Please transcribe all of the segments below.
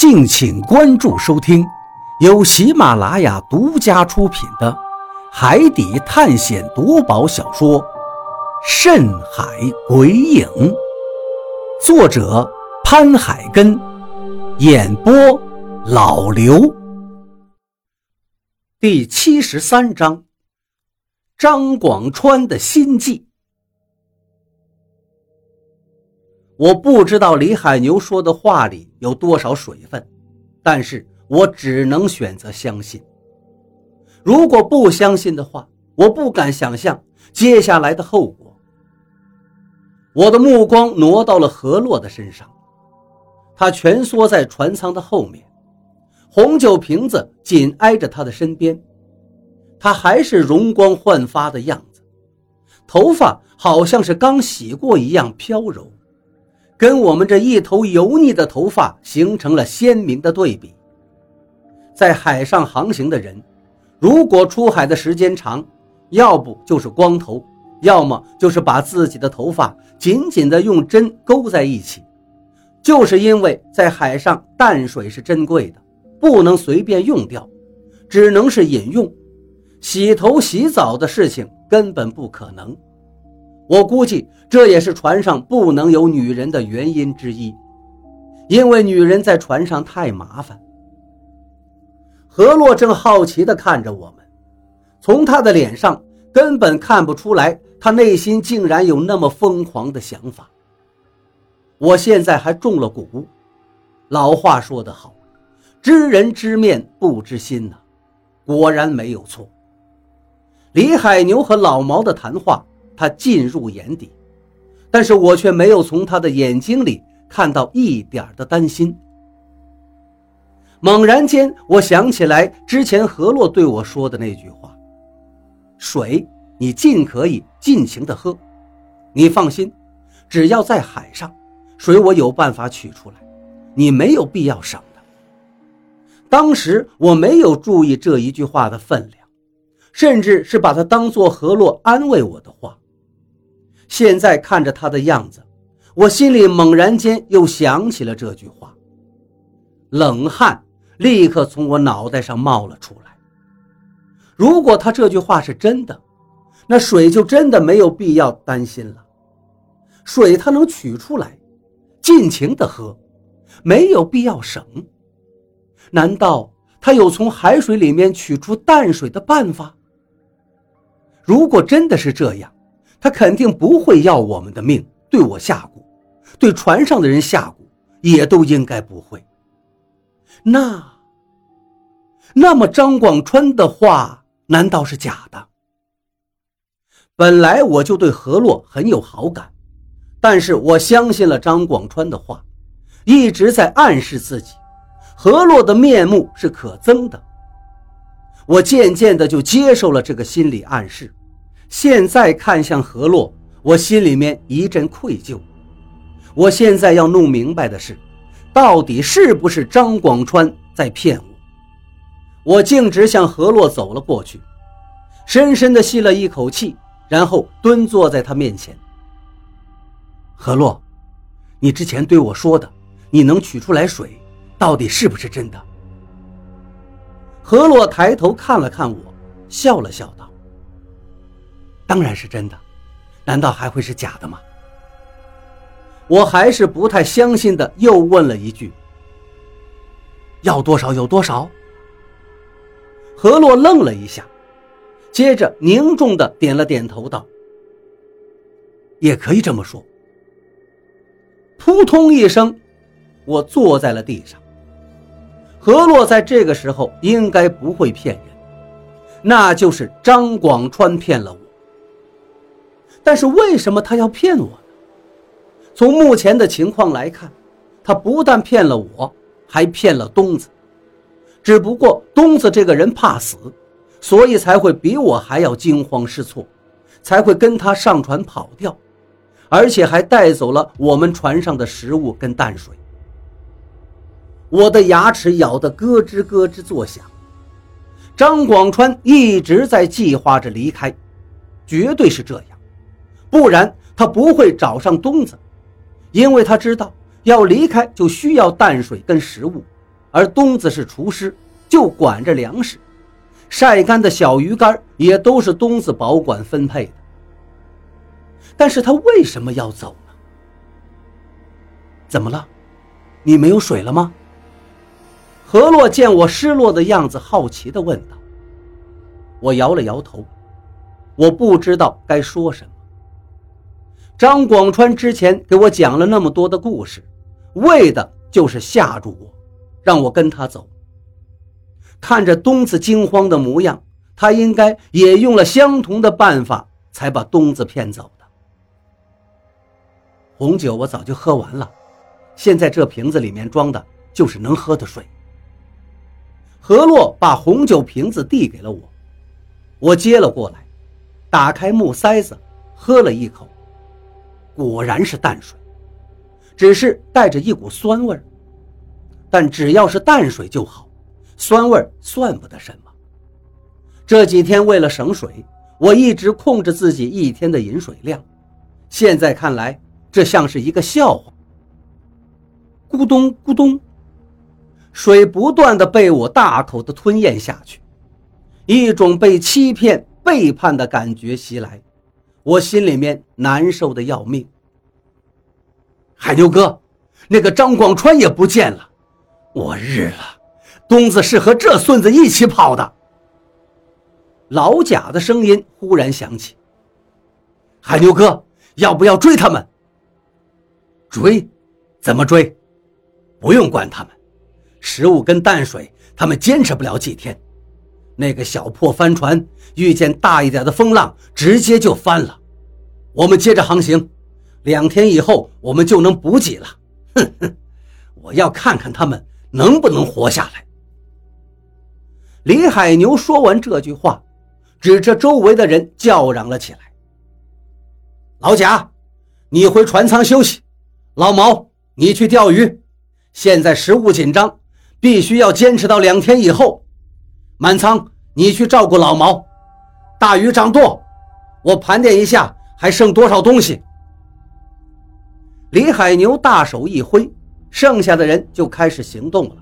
敬请关注收听，由喜马拉雅独家出品的《海底探险夺宝小说》《深海鬼影》，作者潘海根，演播老刘。第七十三章：张广川的心计。我不知道李海牛说的话里有多少水分，但是我只能选择相信。如果不相信的话，我不敢想象接下来的后果。我的目光挪到了何洛的身上，他蜷缩在船舱的后面，红酒瓶子紧挨着他的身边，他还是容光焕发的样子，头发好像是刚洗过一样飘柔。跟我们这一头油腻的头发形成了鲜明的对比。在海上航行的人，如果出海的时间长，要不就是光头，要么就是把自己的头发紧紧地用针勾在一起。就是因为在海上淡水是珍贵的，不能随便用掉，只能是饮用，洗头洗澡的事情根本不可能。我估计这也是船上不能有女人的原因之一，因为女人在船上太麻烦。何洛正好奇地看着我们，从他的脸上根本看不出来，他内心竟然有那么疯狂的想法。我现在还中了蛊，老话说得好，知人知面不知心呐，果然没有错。李海牛和老毛的谈话。他进入眼底，但是我却没有从他的眼睛里看到一点的担心。猛然间，我想起来之前何洛对我说的那句话：“水，你尽可以尽情的喝，你放心，只要在海上，水我有办法取出来，你没有必要省的。”当时我没有注意这一句话的分量，甚至是把它当做何洛安慰我的话。现在看着他的样子，我心里猛然间又想起了这句话，冷汗立刻从我脑袋上冒了出来。如果他这句话是真的，那水就真的没有必要担心了。水他能取出来，尽情的喝，没有必要省。难道他有从海水里面取出淡水的办法？如果真的是这样，他肯定不会要我们的命，对我下蛊，对船上的人下蛊，也都应该不会。那，那么张广川的话难道是假的？本来我就对何洛很有好感，但是我相信了张广川的话，一直在暗示自己，何洛的面目是可憎的。我渐渐的就接受了这个心理暗示。现在看向何洛，我心里面一阵愧疚。我现在要弄明白的是，到底是不是张广川在骗我？我径直向何洛走了过去，深深的吸了一口气，然后蹲坐在他面前。何洛，你之前对我说的，你能取出来水，到底是不是真的？何洛抬头看了看我，笑了笑道。当然是真的，难道还会是假的吗？我还是不太相信的，又问了一句：“要多少有多少？”何洛愣了一下，接着凝重的点了点头，道：“也可以这么说。”扑通一声，我坐在了地上。何洛在这个时候应该不会骗人，那就是张广川骗了我。但是为什么他要骗我呢？从目前的情况来看，他不但骗了我，还骗了东子。只不过东子这个人怕死，所以才会比我还要惊慌失措，才会跟他上船跑掉，而且还带走了我们船上的食物跟淡水。我的牙齿咬得咯吱咯吱作响。张广川一直在计划着离开，绝对是这样。不然他不会找上东子，因为他知道要离开就需要淡水跟食物，而东子是厨师，就管着粮食，晒干的小鱼干也都是东子保管分配的。但是他为什么要走呢？怎么了？你没有水了吗？何洛见我失落的样子，好奇地问道。我摇了摇头，我不知道该说什么。张广川之前给我讲了那么多的故事，为的就是吓住我，让我跟他走。看着东子惊慌的模样，他应该也用了相同的办法才把东子骗走的。红酒我早就喝完了，现在这瓶子里面装的就是能喝的水。何洛把红酒瓶子递给了我。我接了过来，打开木塞子，喝了一口，果然是淡水，只是带着一股酸味儿但只要是淡水就好，酸味算不得什么。这几天为了省水，我一直控制自己一天的饮水量，现在看来，这像是一个笑话。咕咚咕咚，水不断的被我大口的吞咽下去。一种被欺骗、背叛的感觉袭来，我心里面难受的要命。海牛哥，那个张广川也不见了，我日了！东子是和这孙子一起跑的。老贾的声音忽然响起：“海牛哥，要不要追他们？追？怎么追？不用管他们，食物跟淡水，他们坚持不了几天。”那个小破帆船遇见大一点的风浪，直接就翻了。我们接着航行，两天以后我们就能补给了。哼哼，我要看看他们能不能活下来。李海牛说完这句话，指着周围的人叫嚷了起来：“老贾，你回船舱休息；老毛，你去钓鱼。现在食物紧张，必须要坚持到两天以后。”满仓，你去照顾老毛。大鱼掌舵，我盘点一下还剩多少东西。李海牛大手一挥，剩下的人就开始行动了，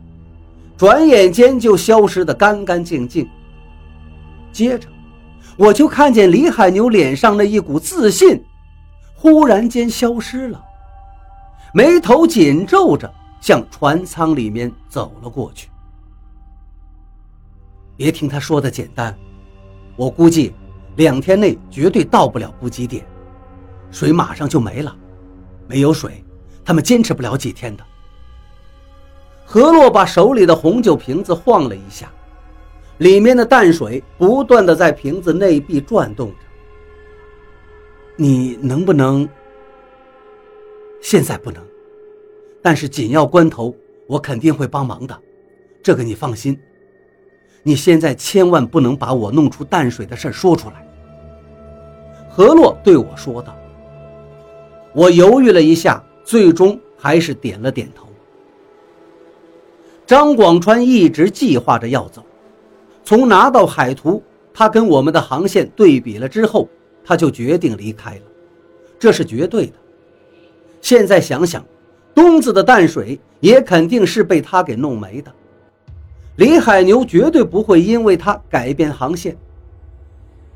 转眼间就消失得干干净净。接着，我就看见李海牛脸上那一股自信，忽然间消失了，眉头紧皱着向船舱里面走了过去。别听他说的简单，我估计两天内绝对到不了补给点，水马上就没了，没有水，他们坚持不了几天的。何洛把手里的红酒瓶子晃了一下，里面的淡水不断的在瓶子内壁转动着。你能不能？现在不能，但是紧要关头，我肯定会帮忙的，这个你放心。你现在千万不能把我弄出淡水的事说出来。”何洛对我说道。我犹豫了一下，最终还是点了点头。张广川一直计划着要走，从拿到海图，他跟我们的航线对比了之后，他就决定离开了，这是绝对的。现在想想，东子的淡水也肯定是被他给弄没的。李海牛绝对不会因为他改变航线。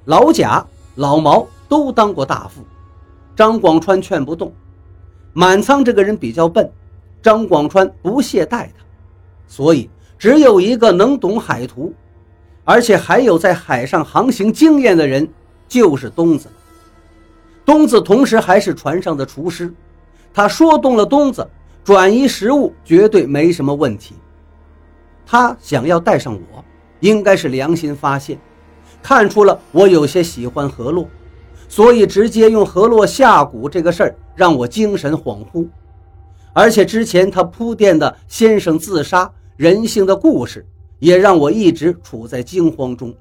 老贾、老毛都当过大副，张广川劝不动。满仓这个人比较笨，张广川不屑待他，所以只有一个能懂海图，而且还有在海上航行经验的人，就是东子。东子同时还是船上的厨师，他说动了东子，转移食物绝对没什么问题。他想要带上我，应该是良心发现，看出了我有些喜欢何洛，所以直接用何洛下蛊这个事儿让我精神恍惚。而且之前他铺垫的先生自杀、人性的故事，也让我一直处在惊慌中。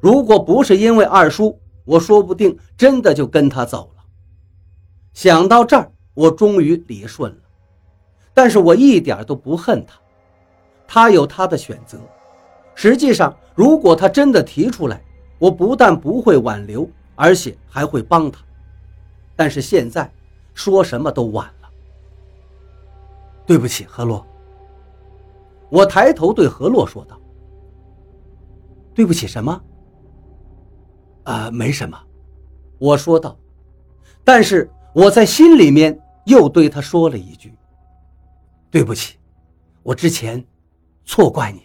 如果不是因为二叔，我说不定真的就跟他走了。想到这儿，我终于理顺了，但是我一点都不恨他。他有他的选择。实际上如果他真的提出来我不但不会挽留而且还会帮他。但是现在说什么都晚了。对不起何洛。我抬头对何洛说道。对不起什么？啊没什么。我说道。但是我在心里面又对他说了一句。对不起我之前错怪你